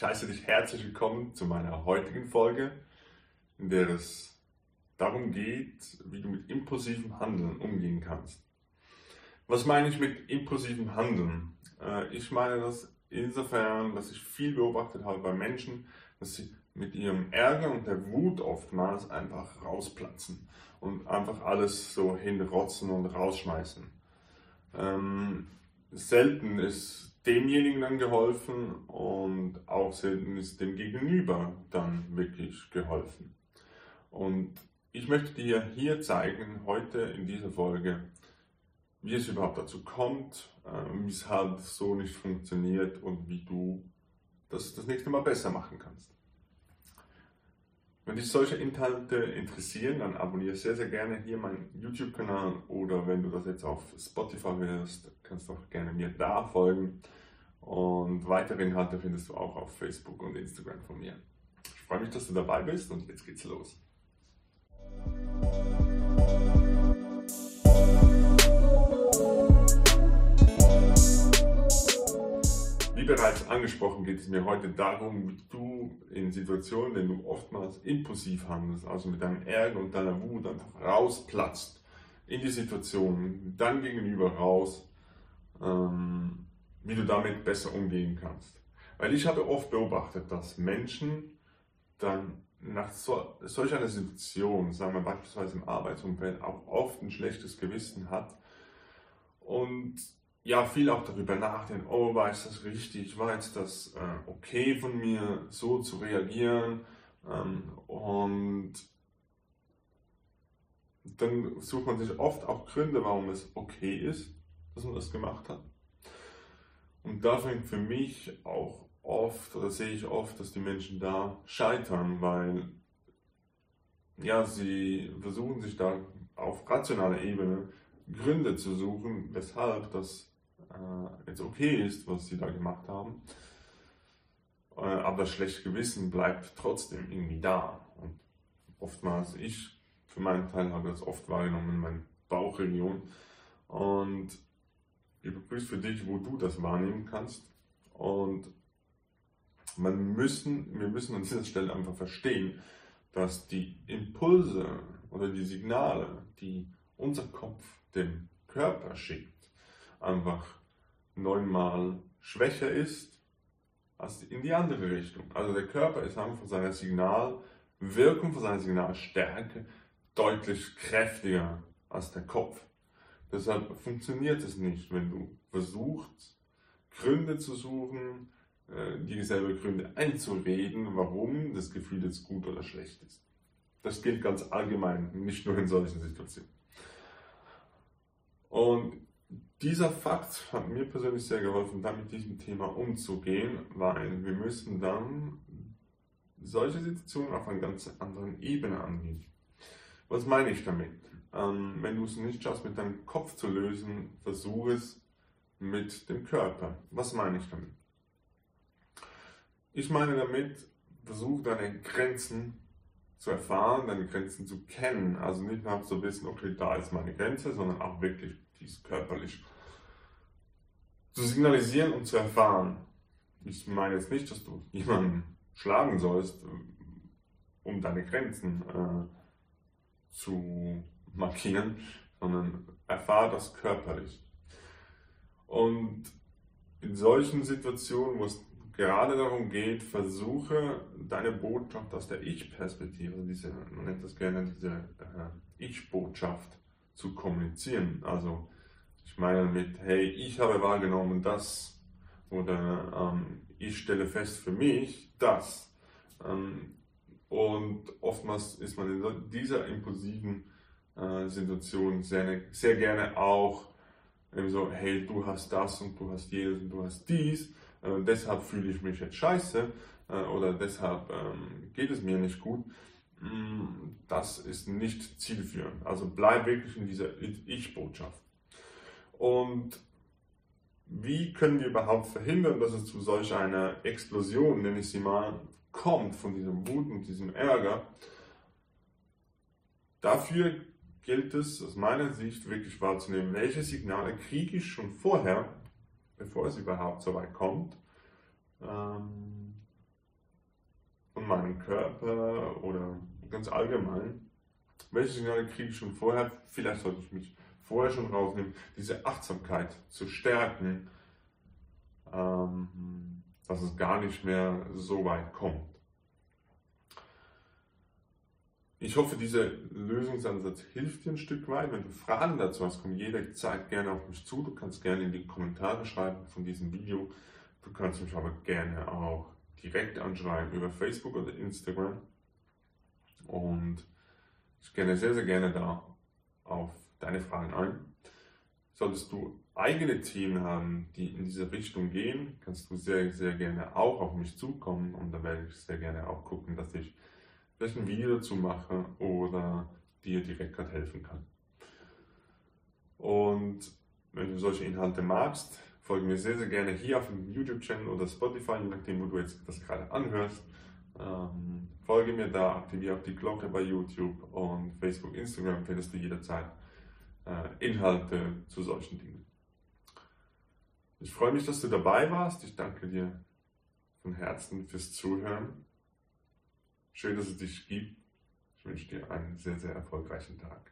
Ich heiße dich herzlich willkommen zu meiner heutigen Folge, in der es darum geht, wie du mit impulsivem Handeln umgehen kannst. Was meine ich mit impulsivem Handeln? Äh, ich meine das insofern, dass ich viel beobachtet habe bei Menschen, dass sie mit ihrem Ärger und der Wut oftmals einfach rausplatzen und einfach alles so hinrotzen und rausschmeißen. Ähm, selten ist demjenigen dann geholfen und auch selten ist dem Gegenüber dann wirklich geholfen. Und ich möchte dir hier zeigen, heute in dieser Folge, wie es überhaupt dazu kommt, äh, wie es halt so nicht funktioniert und wie du das das nächste Mal besser machen kannst. Wenn dich solche Inhalte interessieren, dann abonniere sehr, sehr gerne hier meinen YouTube-Kanal oder wenn du das jetzt auf Spotify hörst, kannst du auch gerne mir da folgen. Und weitere Inhalte findest du auch auf Facebook und Instagram von mir. Ich freue mich, dass du dabei bist und jetzt geht's los. Bereits angesprochen, geht es mir heute darum, wie du in Situationen, denen du oftmals impulsiv handelst, also mit deinem Ärger und deiner Wut einfach rausplatzt in die Situation, dann gegenüber raus, ähm, wie du damit besser umgehen kannst. Weil ich habe oft beobachtet, dass Menschen dann nach so, solch einer Situation, sagen wir beispielsweise im Arbeitsumfeld, auch oft ein schlechtes Gewissen hat und ja, viel auch darüber nachdenken, oh, war jetzt das richtig, war jetzt das äh, okay von mir, so zu reagieren? Ähm, und dann sucht man sich oft auch Gründe, warum es okay ist, dass man das gemacht hat. Und da fängt für mich auch oft, oder sehe ich oft, dass die Menschen da scheitern, weil ja, sie versuchen sich da auf rationaler Ebene Gründe zu suchen, weshalb das äh, jetzt okay ist, was sie da gemacht haben. Äh, aber das schlechte Gewissen bleibt trotzdem irgendwie da. Und oftmals, ich für meinen Teil habe das oft wahrgenommen in meiner Bauchregion. Und überprüfst für dich, wo du das wahrnehmen kannst. Und man müssen, wir müssen an dieser Stelle einfach verstehen, dass die Impulse oder die Signale, die unser Kopf dem Körper schickt, einfach neunmal schwächer ist als in die andere Richtung. Also der Körper ist einfach von seiner Signalwirkung, von seiner Signalstärke deutlich kräftiger als der Kopf. Deshalb funktioniert es nicht, wenn du versuchst, Gründe zu suchen, äh, dir selber Gründe einzureden, warum das Gefühl jetzt gut oder schlecht ist. Das gilt ganz allgemein, nicht nur in solchen Situationen. Und dieser Fakt hat mir persönlich sehr geholfen, da mit diesem Thema umzugehen, weil wir müssen dann solche Situationen auf einer ganz anderen Ebene angehen. Was meine ich damit? Ähm, wenn du es nicht schaffst, mit deinem Kopf zu lösen, versuch es mit dem Körper. Was meine ich damit? Ich meine damit, versuch deine Grenzen zu erfahren, deine Grenzen zu kennen. Also nicht nur zu wissen, okay, da ist meine Grenze, sondern auch wirklich dies körperlich zu signalisieren und zu erfahren. Ich meine jetzt nicht, dass du jemanden schlagen sollst, um deine Grenzen äh, zu markieren, sondern erfahre das körperlich. Und in solchen Situationen, wo es gerade darum geht, versuche deine Botschaft aus der Ich-Perspektive, diese, man nennt das gerne diese äh, Ich-Botschaft zu kommunizieren. Also ich meine mit, hey, ich habe wahrgenommen das oder ähm, ich stelle fest für mich das. Ähm, und oftmals ist man in dieser impulsiven äh, Situation sehr, sehr gerne auch so, hey, du hast das und du hast jedes und du hast dies, äh, deshalb fühle ich mich jetzt scheiße äh, oder deshalb ähm, geht es mir nicht gut. Mm, das ist nicht zielführend. Also bleib wirklich in dieser Ich-Botschaft. Und wie können wir überhaupt verhindern, dass es zu solch einer Explosion, nenne ich sie mal, kommt von diesem Wut und diesem Ärger? Dafür gilt es aus meiner Sicht wirklich wahrzunehmen, welche Signale kriege ich schon vorher, bevor es überhaupt so weit kommt, ähm, deinem Körper oder ganz allgemein? Welche Signale kriege ich schon vorher? Vielleicht sollte ich mich vorher schon rausnehmen, diese Achtsamkeit zu stärken, ähm, dass es gar nicht mehr so weit kommt. Ich hoffe, dieser Lösungsansatz hilft dir ein Stück weit. Wenn du Fragen dazu hast, komm jederzeit gerne auf mich zu. Du kannst gerne in die Kommentare schreiben von diesem Video. Du kannst mich aber gerne auch direkt anschreiben über Facebook oder Instagram. Und ich gehe sehr, sehr gerne da auf deine Fragen ein. Solltest du eigene Themen haben, die in diese Richtung gehen, kannst du sehr, sehr gerne auch auf mich zukommen und da werde ich sehr gerne auch gucken, dass ich vielleicht ein Video dazu mache oder dir direkt gerade helfen kann. Und wenn du solche Inhalte magst, folge mir sehr, sehr gerne hier auf dem YouTube-Channel oder Spotify, je nachdem, wo du jetzt das gerade anhörst. Ähm, folge mir da, aktiviere auch die Glocke bei YouTube und Facebook, Instagram findest du jederzeit äh, Inhalte zu solchen Dingen. Ich freue mich, dass du dabei warst. Ich danke dir von Herzen fürs Zuhören. Schön, dass es dich gibt. Ich wünsche dir einen sehr, sehr erfolgreichen Tag.